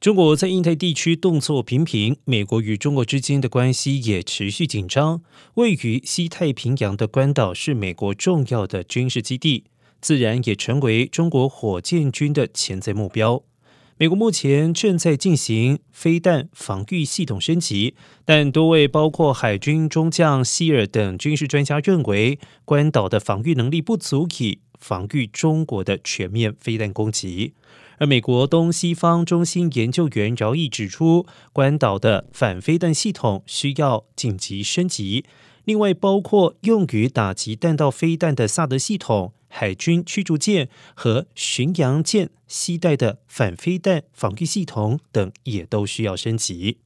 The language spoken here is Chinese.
中国在印太地区动作频频，美国与中国之间的关系也持续紧张。位于西太平洋的关岛是美国重要的军事基地，自然也成为中国火箭军的潜在目标。美国目前正在进行飞弹防御系统升级，但多位包括海军中将希尔等军事专家认为，关岛的防御能力不足以防御中国的全面飞弹攻击。而美国东西方中心研究员饶毅指出，关岛的反飞弹系统需要紧急升级。另外，包括用于打击弹道飞弹的萨德系统、海军驱逐舰和巡洋舰携带的反飞弹防御系统等，也都需要升级。